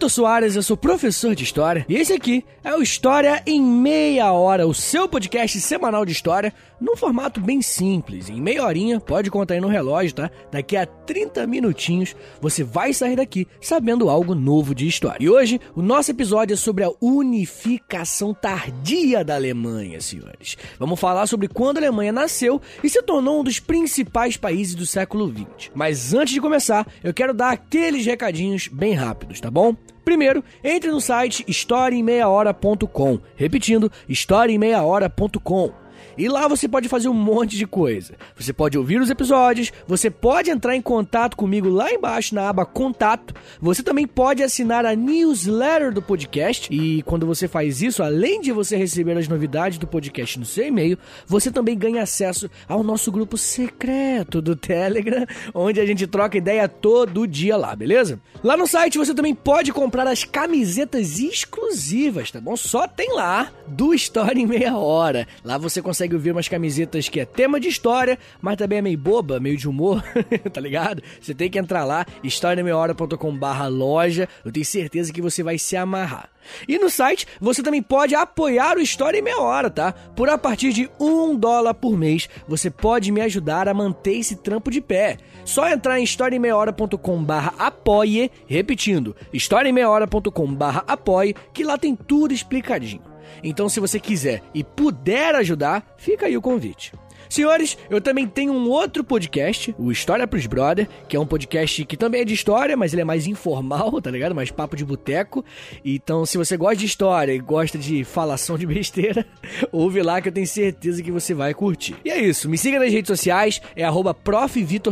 Vitor Soares, eu sou professor de História e esse aqui é o História em Meia Hora, o seu podcast semanal de História, num formato bem simples. Em meia horinha, pode contar aí no relógio, tá? Daqui a 30 minutinhos você vai sair daqui sabendo algo novo de História. E hoje o nosso episódio é sobre a unificação tardia da Alemanha, senhores. Vamos falar sobre quando a Alemanha nasceu e se tornou um dos principais países do século XX. Mas antes de começar, eu quero dar aqueles recadinhos bem rápidos, tá bom? Primeiro, entre no site historiaemmeiahora.com. Repetindo, historiaemmeiahora.com. E lá você pode fazer um monte de coisa. Você pode ouvir os episódios, você pode entrar em contato comigo lá embaixo na aba Contato. Você também pode assinar a newsletter do podcast. E quando você faz isso, além de você receber as novidades do podcast no seu e-mail, você também ganha acesso ao nosso grupo secreto do Telegram, onde a gente troca ideia todo dia lá, beleza? Lá no site você também pode comprar as camisetas exclusivas, tá bom? Só tem lá do História em Meia Hora. Lá você consegue consegue ouvir umas camisetas que é tema de história, mas também é meio boba, meio de humor, tá ligado? Você tem que entrar lá, historiameiahora.com barra loja, eu tenho certeza que você vai se amarrar. E no site você também pode apoiar o História em Meia Hora, tá? Por a partir de um dólar por mês, você pode me ajudar a manter esse trampo de pé. Só entrar em historiaemmeiahora.com barra apoie, repetindo, historiaemmeiahora.com barra apoie, que lá tem tudo explicadinho. Então, se você quiser e puder ajudar, fica aí o convite. Senhores, eu também tenho um outro podcast, o História pros Brother, que é um podcast que também é de história, mas ele é mais informal, tá ligado? Mais papo de boteco. Então, se você gosta de história e gosta de falação de besteira, ouve lá que eu tenho certeza que você vai curtir. E é isso, me siga nas redes sociais, é arroba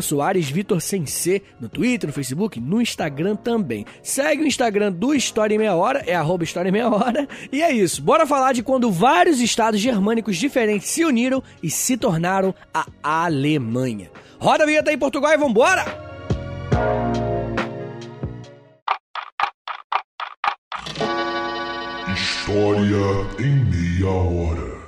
Soares, Vitor sem C, no Twitter, no Facebook, no Instagram também. Segue o Instagram do História em Meia Hora, é arroba História em Meia Hora. E é isso, bora falar de quando vários estados germânicos diferentes se uniram e se tornaram dominaram a Alemanha. Roda a vinheta aí, Portugal, e vambora! História em meia hora.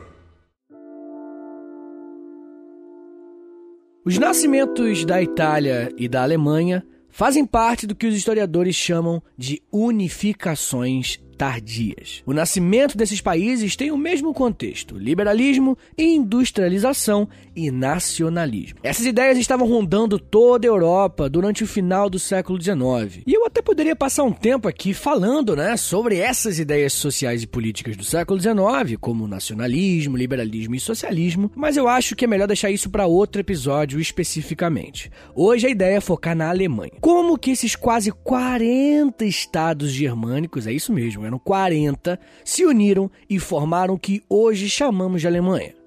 Os nascimentos da Itália e da Alemanha fazem parte do que os historiadores chamam de unificações tardias. O nascimento desses países tem o mesmo contexto: liberalismo, industrialização e nacionalismo. Essas ideias estavam rondando toda a Europa durante o final do século XIX. E eu até poderia passar um tempo aqui falando, né, sobre essas ideias sociais e políticas do século XIX, como nacionalismo, liberalismo e socialismo, mas eu acho que é melhor deixar isso para outro episódio especificamente. Hoje a ideia é focar na Alemanha. Como que esses quase 40 estados germânicos, é isso mesmo, eram 40, se uniram e formaram o que hoje chamamos de Alemanha.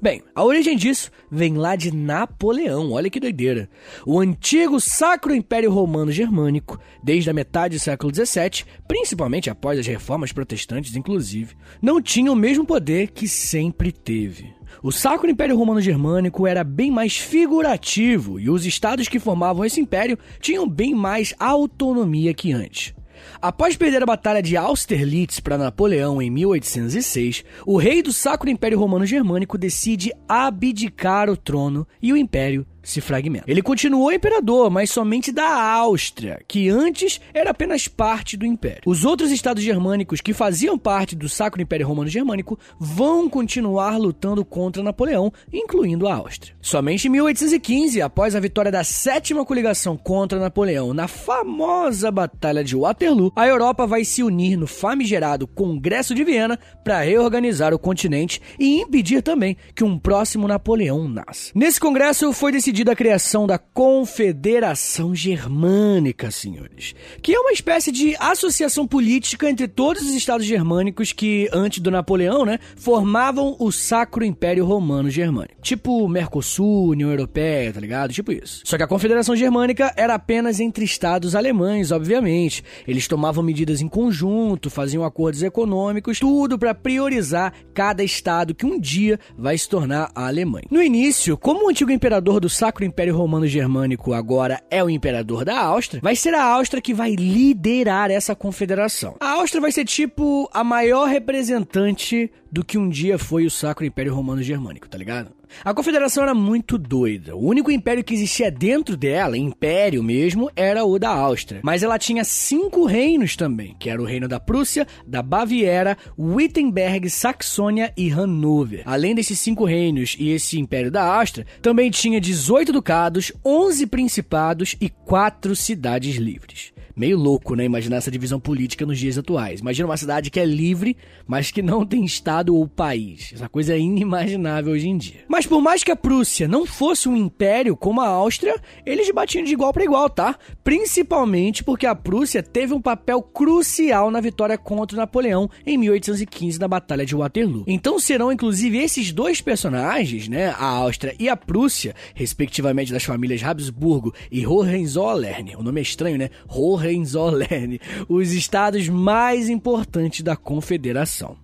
Bem, a origem disso vem lá de Napoleão, olha que doideira. O antigo Sacro Império Romano Germânico, desde a metade do século XVII, principalmente após as reformas protestantes, inclusive, não tinha o mesmo poder que sempre teve. O Sacro Império Romano Germânico era bem mais figurativo e os estados que formavam esse império tinham bem mais autonomia que antes. Após perder a Batalha de Austerlitz para Napoleão em 1806, o rei do Sacro Império Romano Germânico decide abdicar o trono e o império se fragmenta. Ele continuou imperador, mas somente da Áustria, que antes era apenas parte do império. Os outros estados germânicos que faziam parte do Sacro Império Romano Germânico vão continuar lutando contra Napoleão, incluindo a Áustria. Somente em 1815, após a vitória da sétima coligação contra Napoleão na famosa Batalha de Waterloo, a Europa vai se unir no famigerado Congresso de Viena para reorganizar o continente e impedir também que um próximo Napoleão nasça. Nesse congresso foi decidido decidido a criação da Confederação Germânica, senhores, que é uma espécie de associação política entre todos os estados germânicos que, antes do Napoleão, né, formavam o Sacro Império Romano Germânico. Tipo Mercosul, União Europeia, tá ligado? Tipo isso. Só que a Confederação Germânica era apenas entre estados alemães, obviamente. Eles tomavam medidas em conjunto, faziam acordos econômicos, tudo para priorizar cada estado que um dia vai se tornar a Alemanha. No início, como o antigo imperador do Sacro Império Romano Germânico agora é o imperador da Áustria, vai ser a Áustria que vai liderar essa confederação. A Áustria vai ser tipo a maior representante do que um dia foi o Sacro Império Romano Germânico, tá ligado? A confederação era muito doida. O único império que existia dentro dela, império mesmo, era o da Áustria. Mas ela tinha cinco reinos também, que era o reino da Prússia, da Baviera, Wittenberg, Saxônia e Hanover. Além desses cinco reinos e esse império da Áustria, também tinha 18 ducados, 11 principados e quatro cidades livres. Meio louco, né? Imaginar essa divisão política nos dias atuais. Imagina uma cidade que é livre, mas que não tem estado ou país. Essa coisa é inimaginável hoje em dia. Mas por mais que a Prússia não fosse um império como a Áustria, eles batiam de igual para igual, tá? Principalmente porque a Prússia teve um papel crucial na vitória contra Napoleão em 1815 na Batalha de Waterloo. Então serão inclusive esses dois personagens, né, a Áustria e a Prússia, respectivamente das famílias Habsburgo e Hohenzollern. O nome é estranho, né? Hohenzollern Hohenzollern, os estados mais importantes da Confederação.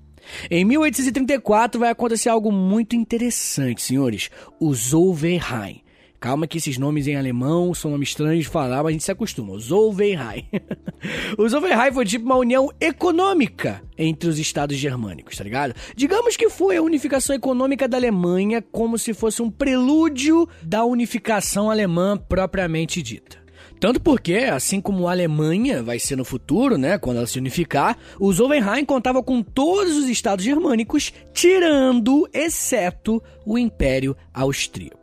Em 1834 vai acontecer algo muito interessante, senhores, o Zollverein. Calma que esses nomes em alemão são nomes estranhos de falar, mas a gente se acostuma. Zollverein. o Zollverein foi tipo uma união econômica entre os estados germânicos, tá ligado? Digamos que foi a unificação econômica da Alemanha como se fosse um prelúdio da unificação alemã propriamente dita. Tanto porque, assim como a Alemanha vai ser no futuro, né, quando ela se unificar, o Zollverein contava com todos os estados germânicos, tirando, exceto, o Império Austríaco.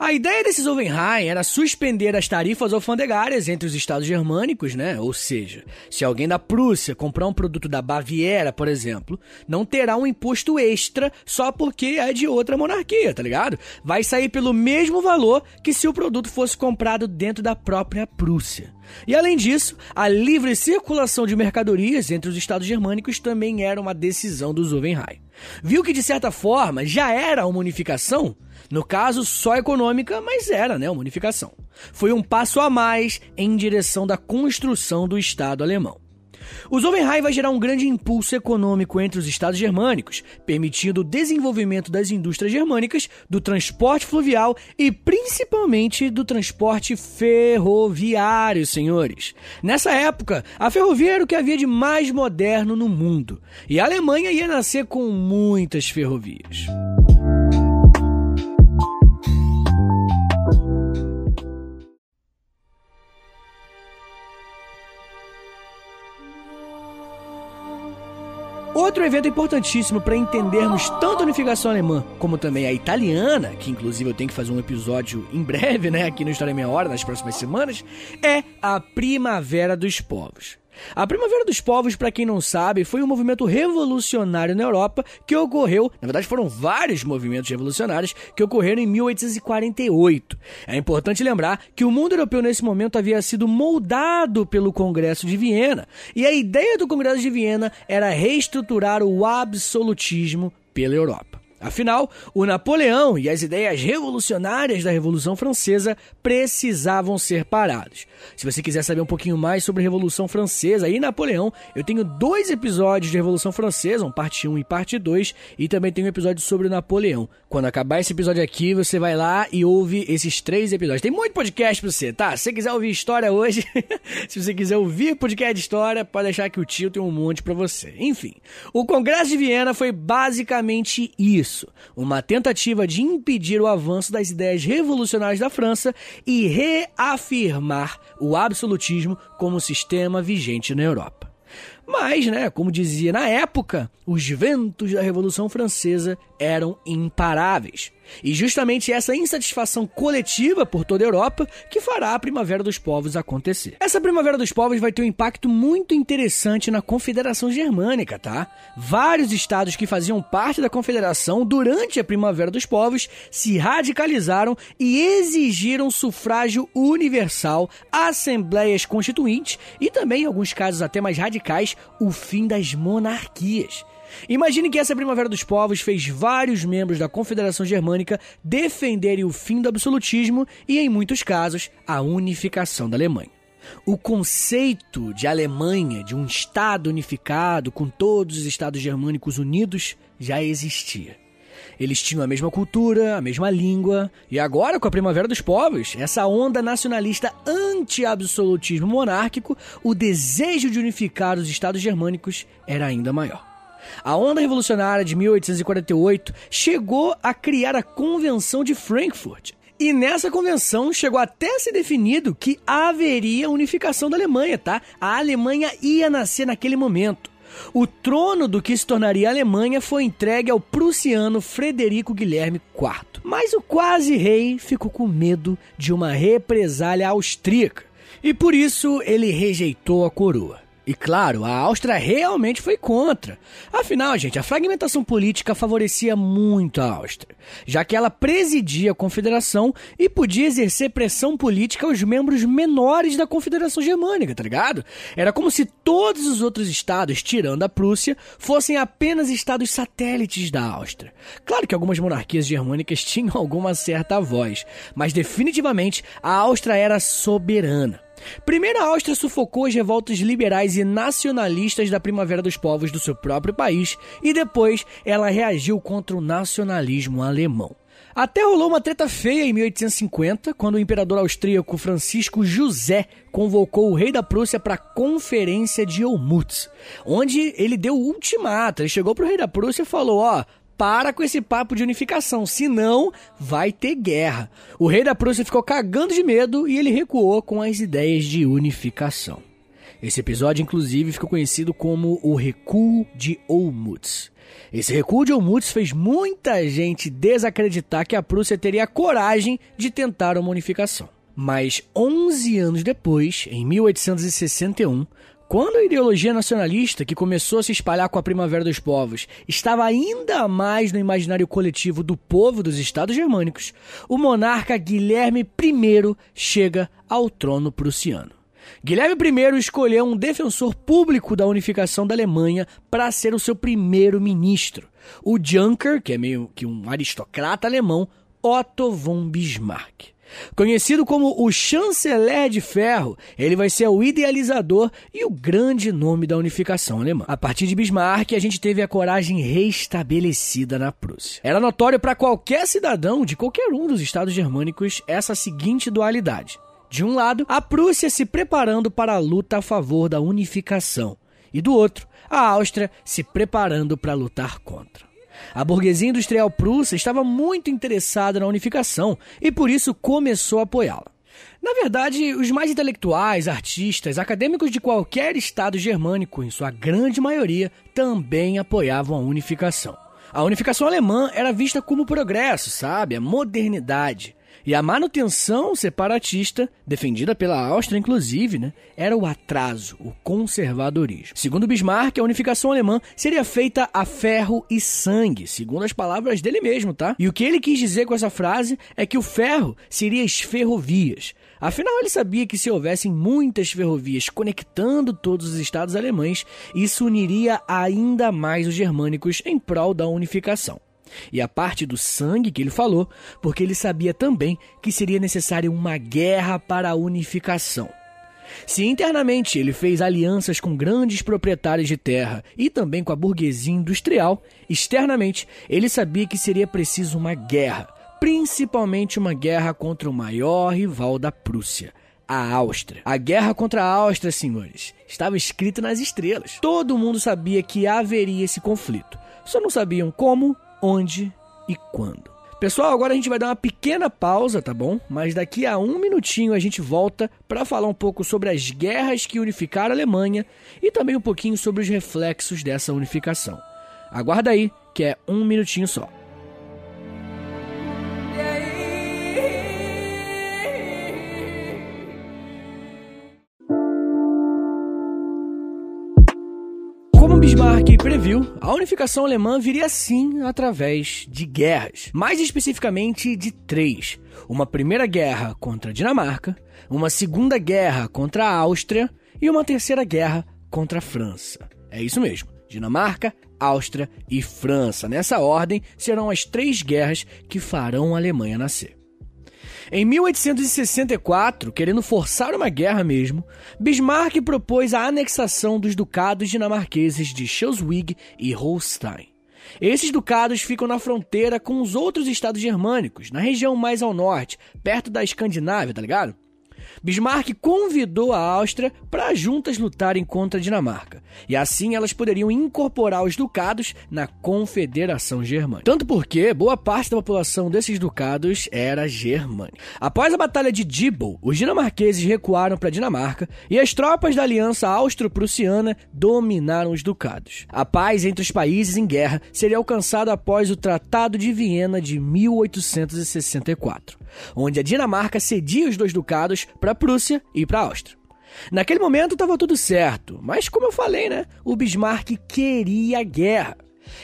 A ideia desse Zollverein era suspender as tarifas alfandegárias entre os estados germânicos, né? Ou seja, se alguém da Prússia comprar um produto da Baviera, por exemplo, não terá um imposto extra só porque é de outra monarquia, tá ligado? Vai sair pelo mesmo valor que se o produto fosse comprado dentro da própria Prússia. E além disso, a livre circulação de mercadorias entre os estados germânicos também era uma decisão do Zollverein. Viu que de certa forma já era uma unificação? No caso, só econômica, mas era, né, uma unificação. Foi um passo a mais em direção da construção do Estado alemão. O Zollverein vai gerar um grande impulso econômico entre os estados germânicos, permitindo o desenvolvimento das indústrias germânicas, do transporte fluvial e principalmente do transporte ferroviário, senhores. Nessa época, a ferrovia era o que havia de mais moderno no mundo, e a Alemanha ia nascer com muitas ferrovias. Outro evento importantíssimo para entendermos tanto a unificação alemã como também a italiana, que inclusive eu tenho que fazer um episódio em breve, né, aqui no História Meia Hora, nas próximas semanas, é a Primavera dos Povos. A Primavera dos Povos, para quem não sabe, foi um movimento revolucionário na Europa que ocorreu, na verdade foram vários movimentos revolucionários que ocorreram em 1848. É importante lembrar que o mundo europeu nesse momento havia sido moldado pelo Congresso de Viena, e a ideia do Congresso de Viena era reestruturar o absolutismo pela Europa. Afinal, o Napoleão e as ideias revolucionárias da Revolução Francesa precisavam ser parados. Se você quiser saber um pouquinho mais sobre a Revolução Francesa e Napoleão, eu tenho dois episódios de Revolução Francesa, um parte 1 e parte 2, e também tenho um episódio sobre Napoleão. Quando acabar esse episódio aqui, você vai lá e ouve esses três episódios. Tem muito podcast pra você, tá? Se você quiser ouvir história hoje, se você quiser ouvir podcast de história, pode deixar que o tio tem um monte para você. Enfim, o Congresso de Viena foi basicamente isso: uma tentativa de impedir o avanço das ideias revolucionárias da França e reafirmar o absolutismo como sistema vigente na Europa. Mas, né, como dizia na época, os ventos da Revolução Francesa eram imparáveis. E justamente essa insatisfação coletiva por toda a Europa que fará a Primavera dos Povos acontecer. Essa Primavera dos Povos vai ter um impacto muito interessante na Confederação Germânica, tá? Vários estados que faziam parte da Confederação durante a Primavera dos Povos se radicalizaram e exigiram sufrágio universal, assembleias constituintes e também, em alguns casos até mais radicais, o fim das monarquias. Imagine que essa Primavera dos Povos fez vários membros da Confederação Germânica defenderem o fim do absolutismo e, em muitos casos, a unificação da Alemanha. O conceito de Alemanha, de um Estado unificado com todos os Estados germânicos unidos, já existia. Eles tinham a mesma cultura, a mesma língua, e agora, com a Primavera dos Povos, essa onda nacionalista anti-absolutismo monárquico, o desejo de unificar os Estados germânicos era ainda maior. A onda revolucionária de 1848 chegou a criar a Convenção de Frankfurt. E nessa convenção chegou até a ser definido que haveria unificação da Alemanha, tá? A Alemanha ia nascer naquele momento. O trono do que se tornaria a Alemanha foi entregue ao prussiano Frederico Guilherme IV. Mas o quase rei ficou com medo de uma represália austríaca e por isso ele rejeitou a coroa. E claro, a Áustria realmente foi contra. Afinal, gente, a fragmentação política favorecia muito a Áustria, já que ela presidia a confederação e podia exercer pressão política aos membros menores da confederação germânica, tá ligado? Era como se todos os outros estados, tirando a Prússia, fossem apenas estados satélites da Áustria. Claro que algumas monarquias germânicas tinham alguma certa voz, mas definitivamente a Áustria era soberana. Primeiro, a Áustria sufocou as revoltas liberais e nacionalistas da Primavera dos Povos do seu próprio país e depois ela reagiu contra o nacionalismo alemão. Até rolou uma treta feia em 1850, quando o imperador austríaco Francisco José convocou o rei da Prússia para a Conferência de Olmutz, onde ele deu o ultimato. Ele chegou para o rei da Prússia e falou: Ó, para com esse papo de unificação, senão vai ter guerra. O rei da Prússia ficou cagando de medo e ele recuou com as ideias de unificação. Esse episódio, inclusive, ficou conhecido como o Recuo de Olmutz. Esse recuo de Olmutz fez muita gente desacreditar que a Prússia teria a coragem de tentar uma unificação. Mas 11 anos depois, em 1861, quando a ideologia nacionalista, que começou a se espalhar com a Primavera dos Povos, estava ainda mais no imaginário coletivo do povo dos Estados Germânicos, o monarca Guilherme I chega ao trono prussiano. Guilherme I escolheu um defensor público da unificação da Alemanha para ser o seu primeiro ministro, o Junker, que é meio que um aristocrata alemão, Otto von Bismarck. Conhecido como o chanceler de ferro, ele vai ser o idealizador e o grande nome da unificação alemã. A partir de Bismarck, a gente teve a coragem restabelecida na Prússia. Era notório para qualquer cidadão de qualquer um dos estados germânicos essa seguinte dualidade. De um lado, a Prússia se preparando para a luta a favor da unificação, e do outro, a Áustria se preparando para lutar contra. A burguesia industrial prussa estava muito interessada na unificação e por isso começou a apoiá-la. Na verdade, os mais intelectuais, artistas, acadêmicos de qualquer estado germânico, em sua grande maioria, também apoiavam a unificação. A unificação alemã era vista como progresso, sabe? A modernidade. E a manutenção separatista, defendida pela Áustria inclusive, né, era o atraso, o conservadorismo. Segundo Bismarck, a unificação alemã seria feita a ferro e sangue, segundo as palavras dele mesmo, tá? E o que ele quis dizer com essa frase é que o ferro seria as ferrovias. Afinal, ele sabia que se houvessem muitas ferrovias conectando todos os estados alemães, isso uniria ainda mais os germânicos em prol da unificação. E a parte do sangue que ele falou, porque ele sabia também que seria necessária uma guerra para a unificação. Se internamente ele fez alianças com grandes proprietários de terra e também com a burguesia industrial, externamente ele sabia que seria preciso uma guerra, principalmente uma guerra contra o maior rival da Prússia, a Áustria. A guerra contra a Áustria, senhores, estava escrita nas estrelas. Todo mundo sabia que haveria esse conflito, só não sabiam como onde e quando. Pessoal, agora a gente vai dar uma pequena pausa, tá bom? Mas daqui a um minutinho a gente volta para falar um pouco sobre as guerras que unificaram a Alemanha e também um pouquinho sobre os reflexos dessa unificação. Aguarda aí, que é um minutinho só. Bismarck previu, a unificação alemã viria sim através de guerras, mais especificamente de três: uma primeira guerra contra a Dinamarca, uma segunda guerra contra a Áustria e uma terceira guerra contra a França. É isso mesmo. Dinamarca, Áustria e França. Nessa ordem serão as três guerras que farão a Alemanha nascer. Em 1864, querendo forçar uma guerra mesmo, Bismarck propôs a anexação dos ducados dinamarqueses de Schleswig e Holstein. Esses ducados ficam na fronteira com os outros estados germânicos, na região mais ao norte, perto da Escandinávia, tá ligado? Bismarck convidou a Áustria para juntas lutarem contra a Dinamarca, e assim elas poderiam incorporar os ducados na Confederação Germânica. Tanto porque boa parte da população desses ducados era germânica. Após a Batalha de Dibble, os dinamarqueses recuaram para a Dinamarca e as tropas da Aliança Austro-Prussiana dominaram os ducados. A paz entre os países em guerra seria alcançada após o Tratado de Viena de 1864, onde a Dinamarca cedia os dois ducados para a Prússia e para a Áustria. Naquele momento estava tudo certo, mas como eu falei, né? O Bismarck queria guerra.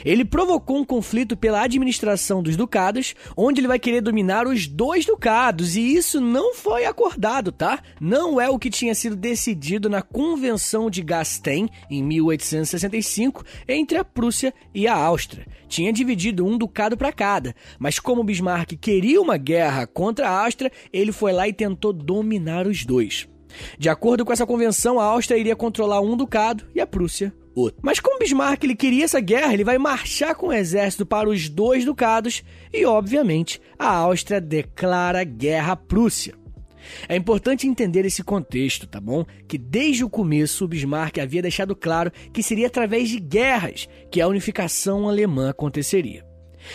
Ele provocou um conflito pela administração dos ducados, onde ele vai querer dominar os dois ducados, e isso não foi acordado, tá? Não é o que tinha sido decidido na Convenção de Gastein, em 1865, entre a Prússia e a Áustria. Tinha dividido um ducado para cada, mas como Bismarck queria uma guerra contra a Áustria, ele foi lá e tentou dominar os dois. De acordo com essa convenção, a Áustria iria controlar um ducado e a Prússia outro. Mas como Bismarck ele queria essa guerra, ele vai marchar com o exército para os dois ducados e, obviamente, a Áustria declara guerra à Prússia. É importante entender esse contexto, tá bom? Que desde o começo Bismarck havia deixado claro que seria através de guerras que a unificação alemã aconteceria.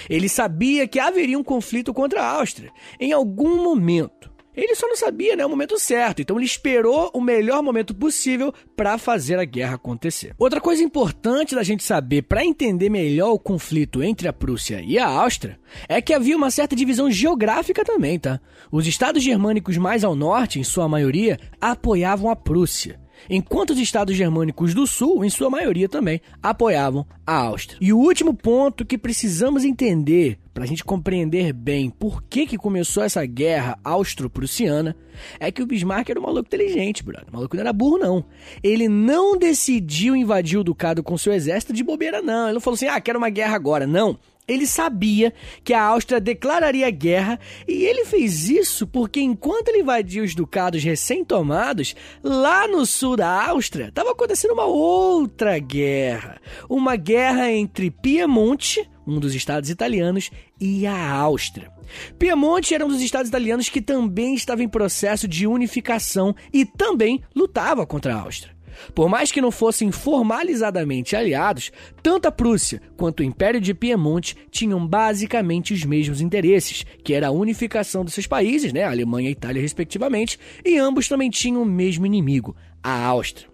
Ele sabia que haveria um conflito contra a Áustria em algum momento. Ele só não sabia né, o momento certo, então ele esperou o melhor momento possível para fazer a guerra acontecer. Outra coisa importante da gente saber para entender melhor o conflito entre a Prússia e a Áustria é que havia uma certa divisão geográfica também, tá? Os estados germânicos mais ao norte, em sua maioria, apoiavam a Prússia enquanto os estados germânicos do sul, em sua maioria também, apoiavam a Áustria. E o último ponto que precisamos entender para a gente compreender bem por que, que começou essa guerra austro-prussiana é que o Bismarck era um maluco inteligente, brother. O maluco não era burro, não. Ele não decidiu invadir o ducado com seu exército de bobeira, não. Ele não falou assim, ah, quero uma guerra agora. Não. Ele sabia que a Áustria declararia guerra e ele fez isso porque enquanto ele invadia os ducados recém-tomados, lá no sul da Áustria estava acontecendo uma outra guerra. Uma guerra entre Piemonte, um dos estados italianos, e a Áustria. Piemonte era um dos estados italianos que também estava em processo de unificação e também lutava contra a Áustria. Por mais que não fossem formalizadamente aliados, tanto a Prússia quanto o Império de Piemonte tinham basicamente os mesmos interesses, que era a unificação dos seus países, né, Alemanha e Itália respectivamente, e ambos também tinham o mesmo inimigo, a Áustria.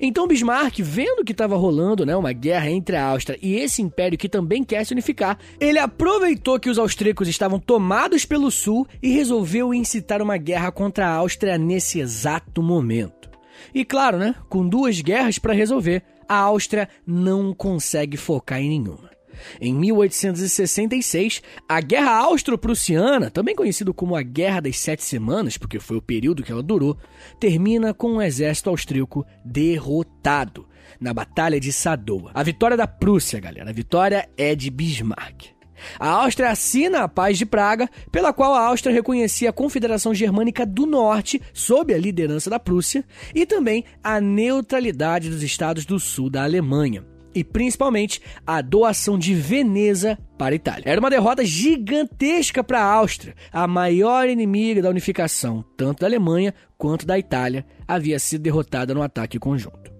Então Bismarck, vendo que estava rolando né, uma guerra entre a Áustria e esse império que também quer se unificar, ele aproveitou que os austríacos estavam tomados pelo sul e resolveu incitar uma guerra contra a Áustria nesse exato momento. E claro, né, com duas guerras para resolver, a Áustria não consegue focar em nenhuma. Em 1866, a Guerra Austro-Prussiana, também conhecida como a Guerra das Sete Semanas, porque foi o período que ela durou, termina com o um exército austríaco derrotado na Batalha de Sadowa. A vitória da Prússia, galera, a vitória é de Bismarck. A Áustria assina a Paz de Praga, pela qual a Áustria reconhecia a Confederação Germânica do Norte, sob a liderança da Prússia, e também a neutralidade dos estados do sul da Alemanha. E principalmente a doação de Veneza para a Itália. Era uma derrota gigantesca para a Áustria, a maior inimiga da unificação, tanto da Alemanha quanto da Itália, havia sido derrotada no ataque conjunto.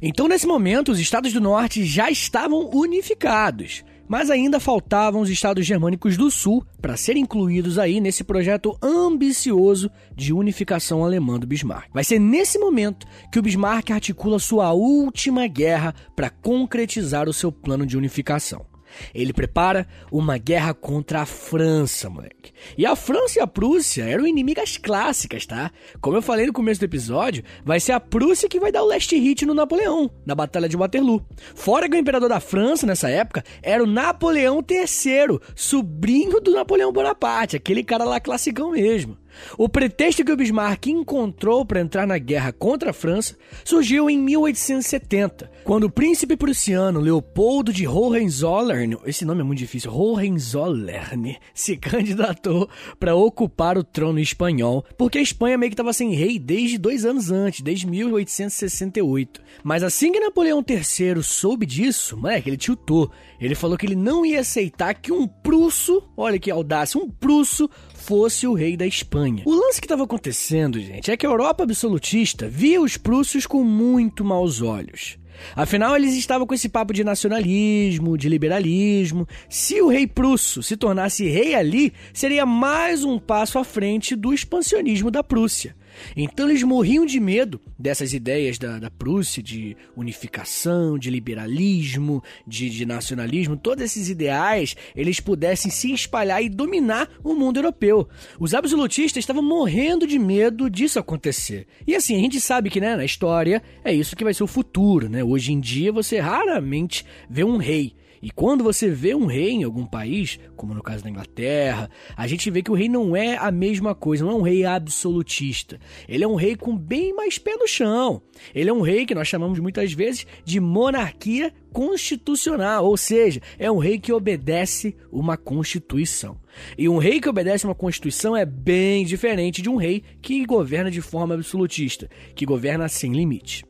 Então, nesse momento, os estados do norte já estavam unificados mas ainda faltavam os estados germânicos do sul para serem incluídos aí nesse projeto ambicioso de unificação alemã do Bismarck. Vai ser nesse momento que o Bismarck articula sua última guerra para concretizar o seu plano de unificação. Ele prepara uma guerra contra a França, moleque. E a França e a Prússia eram inimigas clássicas, tá? Como eu falei no começo do episódio, vai ser a Prússia que vai dar o last hit no Napoleão, na Batalha de Waterloo. Fora que o imperador da França, nessa época, era o Napoleão III, sobrinho do Napoleão Bonaparte, aquele cara lá classicão mesmo. O pretexto que o Bismarck encontrou para entrar na guerra contra a França surgiu em 1870, quando o príncipe prussiano Leopoldo de Hohenzollern, esse nome é muito difícil, Hohenzollern, se candidatou para ocupar o trono espanhol, porque a Espanha meio que estava sem rei desde dois anos antes, desde 1868. Mas assim que Napoleão III soube disso, moleque, ele tiltou. Ele falou que ele não ia aceitar que um prusso, olha que audácia, um prusso fosse o rei da Espanha. O lance que estava acontecendo, gente, é que a Europa absolutista via os prússios com muito maus olhos. Afinal, eles estavam com esse papo de nacionalismo, de liberalismo. Se o rei prusso se tornasse rei ali, seria mais um passo à frente do expansionismo da Prússia. Então eles morriam de medo dessas ideias da, da Prússia de unificação, de liberalismo, de, de nacionalismo, todos esses ideais eles pudessem se espalhar e dominar o mundo europeu. Os absolutistas estavam morrendo de medo disso acontecer. E assim, a gente sabe que né, na história é isso que vai ser o futuro. Né? Hoje em dia você raramente vê um rei e quando você vê um rei em algum país, como no caso da Inglaterra, a gente vê que o rei não é a mesma coisa, não é um rei absolutista. Ele é um rei com bem mais pé no chão. Ele é um rei que nós chamamos muitas vezes de monarquia constitucional, ou seja, é um rei que obedece uma constituição. E um rei que obedece uma constituição é bem diferente de um rei que governa de forma absolutista, que governa sem limite.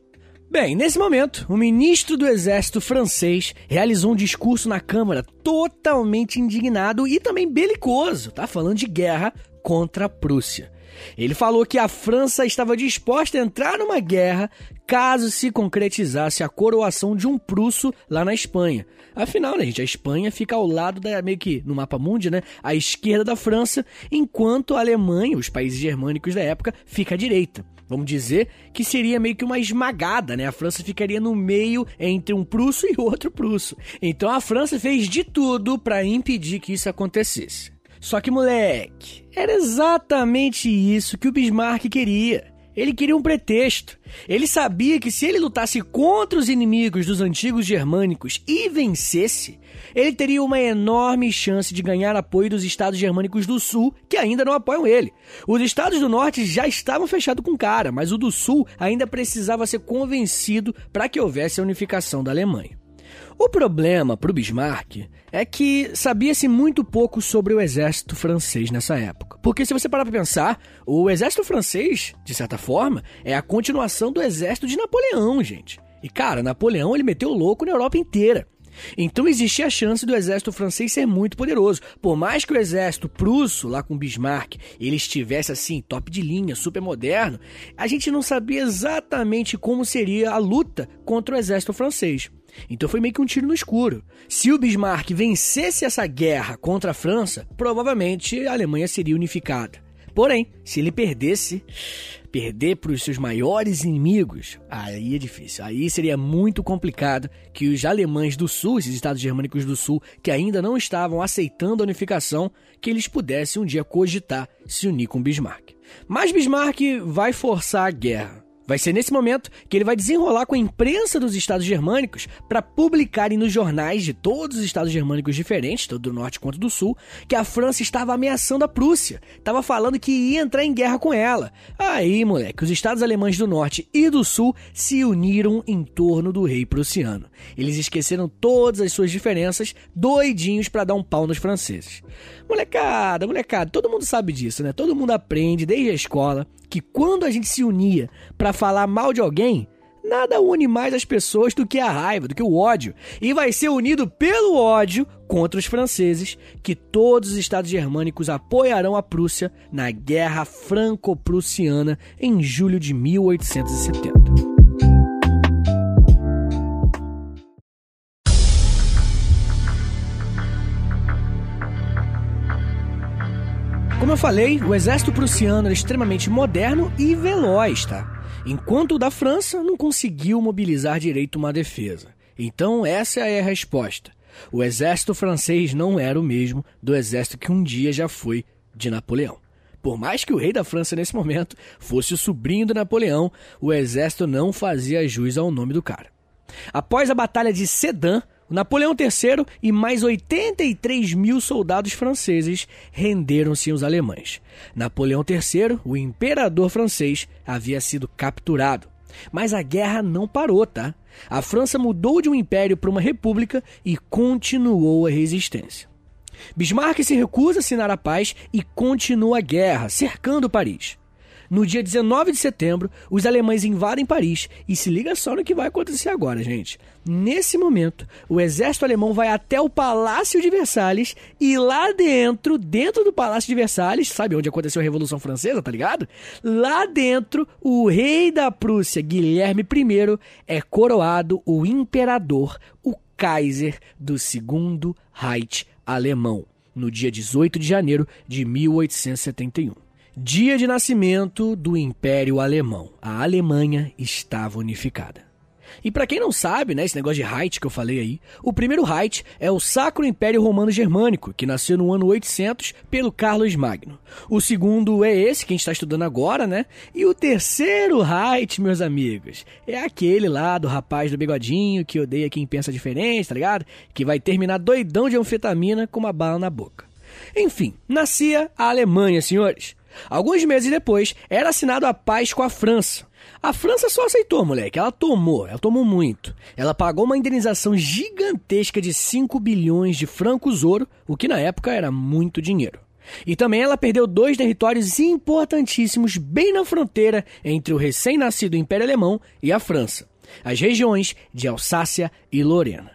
Bem, nesse momento, o ministro do exército francês realizou um discurso na Câmara totalmente indignado e também belicoso, tá? Falando de guerra contra a Prússia. Ele falou que a França estava disposta a entrar numa guerra caso se concretizasse a coroação de um prusso lá na Espanha. Afinal, né, gente, a Espanha fica ao lado da meio que no mapa mundi, né, à esquerda da França, enquanto a Alemanha, os países germânicos da época, fica à direita. Vamos dizer que seria meio que uma esmagada, né? A França ficaria no meio entre um prusso e outro prusso. Então a França fez de tudo para impedir que isso acontecesse. Só que, moleque, era exatamente isso que o Bismarck queria. Ele queria um pretexto. Ele sabia que se ele lutasse contra os inimigos dos antigos germânicos e vencesse, ele teria uma enorme chance de ganhar apoio dos estados germânicos do sul, que ainda não apoiam ele. Os estados do norte já estavam fechados com cara, mas o do sul ainda precisava ser convencido para que houvesse a unificação da Alemanha. O problema para o Bismarck é que sabia-se muito pouco sobre o exército francês nessa época. Porque se você parar para pensar, o exército francês, de certa forma, é a continuação do exército de Napoleão, gente. E cara, Napoleão ele meteu louco na Europa inteira. Então existia a chance do exército francês ser muito poderoso. Por mais que o exército prusso, lá com Bismarck, ele estivesse assim, top de linha, super moderno, a gente não sabia exatamente como seria a luta contra o exército francês. Então foi meio que um tiro no escuro. Se o Bismarck vencesse essa guerra contra a França, provavelmente a Alemanha seria unificada. Porém, se ele perdesse, perder para os seus maiores inimigos, aí é difícil. Aí seria muito complicado que os alemães do sul, esses estados germânicos do sul, que ainda não estavam aceitando a unificação, que eles pudessem um dia cogitar se unir com Bismarck. Mas Bismarck vai forçar a guerra. Vai ser nesse momento que ele vai desenrolar com a imprensa dos estados germânicos para publicarem nos jornais de todos os estados germânicos diferentes, tanto do norte quanto do sul, que a França estava ameaçando a Prússia, estava falando que ia entrar em guerra com ela. Aí, moleque, os estados alemães do norte e do sul se uniram em torno do rei prussiano. Eles esqueceram todas as suas diferenças, doidinhos para dar um pau nos franceses. Molecada, molecada, todo mundo sabe disso, né? Todo mundo aprende desde a escola que quando a gente se unia para falar mal de alguém, nada une mais as pessoas do que a raiva, do que o ódio. E vai ser unido pelo ódio contra os franceses que todos os estados germânicos apoiarão a Prússia na Guerra Franco-Prussiana em julho de 1870. Como eu falei, o exército prussiano era extremamente moderno e veloz, tá? Enquanto o da França não conseguiu mobilizar direito uma defesa. Então, essa é a resposta. O exército francês não era o mesmo do exército que um dia já foi de Napoleão. Por mais que o rei da França nesse momento fosse o sobrinho de Napoleão, o exército não fazia jus ao nome do cara. Após a Batalha de Sedan, Napoleão III e mais 83 mil soldados franceses renderam-se aos alemães. Napoleão III, o imperador francês, havia sido capturado. Mas a guerra não parou, tá? A França mudou de um império para uma república e continuou a resistência. Bismarck se recusa a assinar a paz e continua a guerra, cercando Paris. No dia 19 de setembro, os alemães invadem Paris e se liga só no que vai acontecer agora, gente. Nesse momento, o exército alemão vai até o Palácio de Versalhes e lá dentro, dentro do Palácio de Versalhes, sabe onde aconteceu a Revolução Francesa, tá ligado? Lá dentro, o rei da Prússia, Guilherme I, é coroado o imperador, o Kaiser do Segundo Reich alemão, no dia 18 de janeiro de 1871. Dia de nascimento do Império Alemão. A Alemanha estava unificada. E para quem não sabe, né, esse negócio de Reich que eu falei aí, o primeiro Reich é o Sacro Império Romano Germânico, que nasceu no ano 800 pelo Carlos Magno. O segundo é esse que a gente está estudando agora, né? E o terceiro Reich, meus amigos, é aquele lá do rapaz do bigodinho que odeia quem pensa diferente, tá ligado? Que vai terminar doidão de anfetamina com uma bala na boca. Enfim, nascia a Alemanha, senhores. Alguns meses depois, era assinado a paz com a França. A França só aceitou, moleque. Ela tomou, ela tomou muito. Ela pagou uma indenização gigantesca de 5 bilhões de francos ouro, o que na época era muito dinheiro. E também ela perdeu dois territórios importantíssimos bem na fronteira entre o recém-nascido Império Alemão e a França: as regiões de Alsácia e Lorena.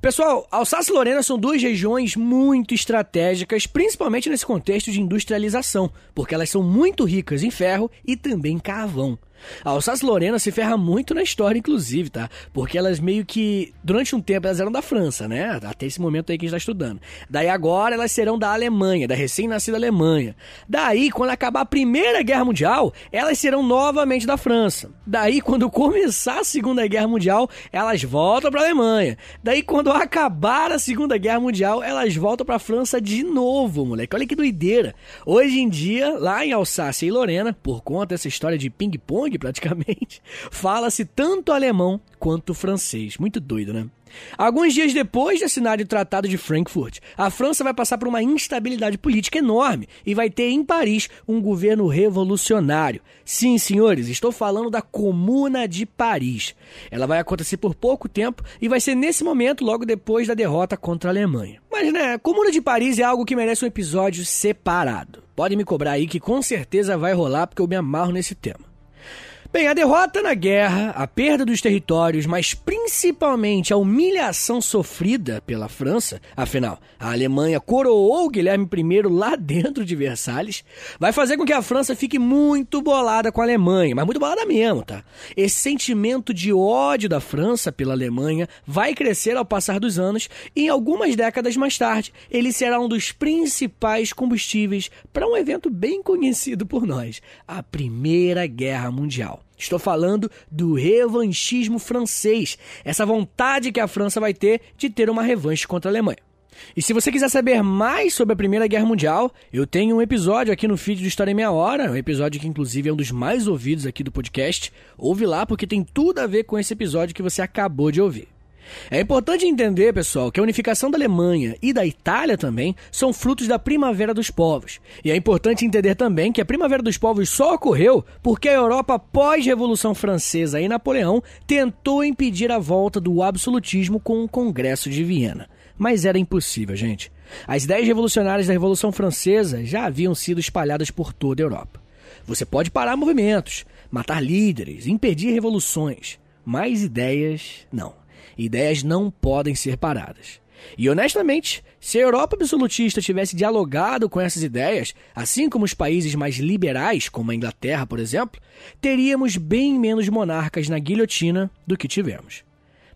Pessoal, Alsácia e Lorena são duas regiões muito estratégicas, principalmente nesse contexto de industrialização, porque elas são muito ricas em ferro e também carvão. A Alsácia-Lorena se ferra muito na história, inclusive, tá? Porque elas meio que, durante um tempo, elas eram da França, né? Até esse momento aí que a gente tá estudando. Daí agora elas serão da Alemanha, da recém-nascida Alemanha. Daí, quando acabar a Primeira Guerra Mundial, elas serão novamente da França. Daí, quando começar a Segunda Guerra Mundial, elas voltam pra Alemanha. Daí, quando acabar a Segunda Guerra Mundial, elas voltam pra França de novo, moleque. Olha que doideira. Hoje em dia, lá em Alsácia e Lorena, por conta dessa história de ping-pong, praticamente, fala-se tanto alemão quanto francês. Muito doido, né? Alguns dias depois de assinar o Tratado de Frankfurt, a França vai passar por uma instabilidade política enorme e vai ter em Paris um governo revolucionário. Sim, senhores, estou falando da Comuna de Paris. Ela vai acontecer por pouco tempo e vai ser nesse momento, logo depois da derrota contra a Alemanha. Mas, né, Comuna de Paris é algo que merece um episódio separado. Pode me cobrar aí que com certeza vai rolar porque eu me amarro nesse tema. Bem, a derrota na guerra, a perda dos territórios, mas principalmente a humilhação sofrida pela França, afinal, a Alemanha coroou Guilherme I lá dentro de Versalhes, vai fazer com que a França fique muito bolada com a Alemanha, mas muito bolada mesmo, tá? Esse sentimento de ódio da França pela Alemanha vai crescer ao passar dos anos e em algumas décadas mais tarde, ele será um dos principais combustíveis para um evento bem conhecido por nós, a Primeira Guerra Mundial. Estou falando do revanchismo francês, essa vontade que a França vai ter de ter uma revanche contra a Alemanha. E se você quiser saber mais sobre a Primeira Guerra Mundial, eu tenho um episódio aqui no feed do História em Meia Hora, um episódio que inclusive é um dos mais ouvidos aqui do podcast. Ouve lá porque tem tudo a ver com esse episódio que você acabou de ouvir. É importante entender, pessoal, que a unificação da Alemanha e da Itália também são frutos da Primavera dos Povos. E é importante entender também que a Primavera dos Povos só ocorreu porque a Europa pós-Revolução Francesa e Napoleão tentou impedir a volta do absolutismo com o Congresso de Viena. Mas era impossível, gente. As ideias revolucionárias da Revolução Francesa já haviam sido espalhadas por toda a Europa. Você pode parar movimentos, matar líderes, impedir revoluções, mas ideias não. Ideias não podem ser paradas. E honestamente, se a Europa absolutista tivesse dialogado com essas ideias, assim como os países mais liberais, como a Inglaterra, por exemplo, teríamos bem menos monarcas na guilhotina do que tivemos.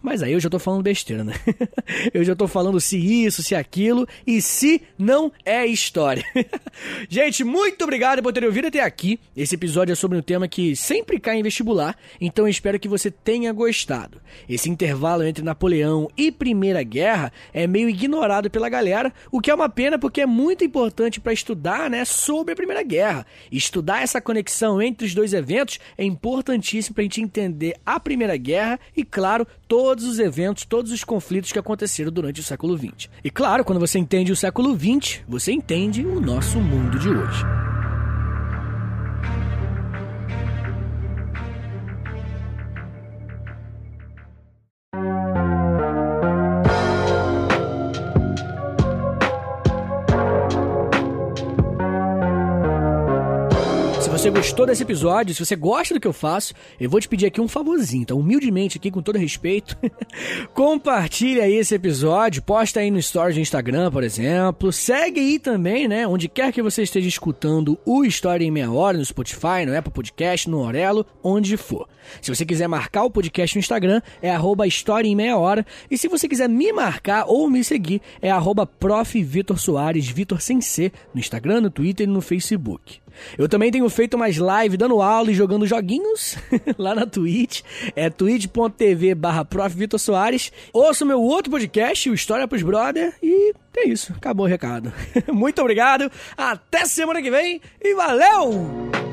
Mas aí eu já tô falando besteira, né? eu já tô falando se isso, se aquilo e se não é história. Gente, muito obrigado por terem ouvido até aqui. Esse episódio é sobre um tema que sempre cai em vestibular, então espero que você tenha gostado. Esse intervalo entre Napoleão e Primeira Guerra é meio ignorado pela galera, o que é uma pena porque é muito importante para estudar, né, sobre a Primeira Guerra. Estudar essa conexão entre os dois eventos é importantíssimo para a gente entender a Primeira Guerra e, claro, todos os eventos, todos os conflitos que aconteceram durante o século XX. E claro, quando você entende o século XX, você entende o nosso mundo de hoje. Você gostou desse episódio, se você gosta do que eu faço, eu vou te pedir aqui um favorzinho, então humildemente aqui, com todo respeito, compartilha aí esse episódio, posta aí no stories do Instagram, por exemplo, segue aí também, né, onde quer que você esteja escutando o História em Meia Hora, no Spotify, no Apple Podcast, no Orelo, onde for. Se você quiser marcar o podcast no Instagram, é arroba História em Meia Hora, e se você quiser me marcar ou me seguir, é arroba Prof. Vitor Soares, Vitor sem C, no Instagram, no Twitter e no Facebook. Eu também tenho feito mais live dando aula e jogando joguinhos lá na Twitch. É twitch.tv barra Soares. Ouça o meu outro podcast, o História pros Brother. E é isso, acabou o recado. Muito obrigado, até semana que vem e valeu!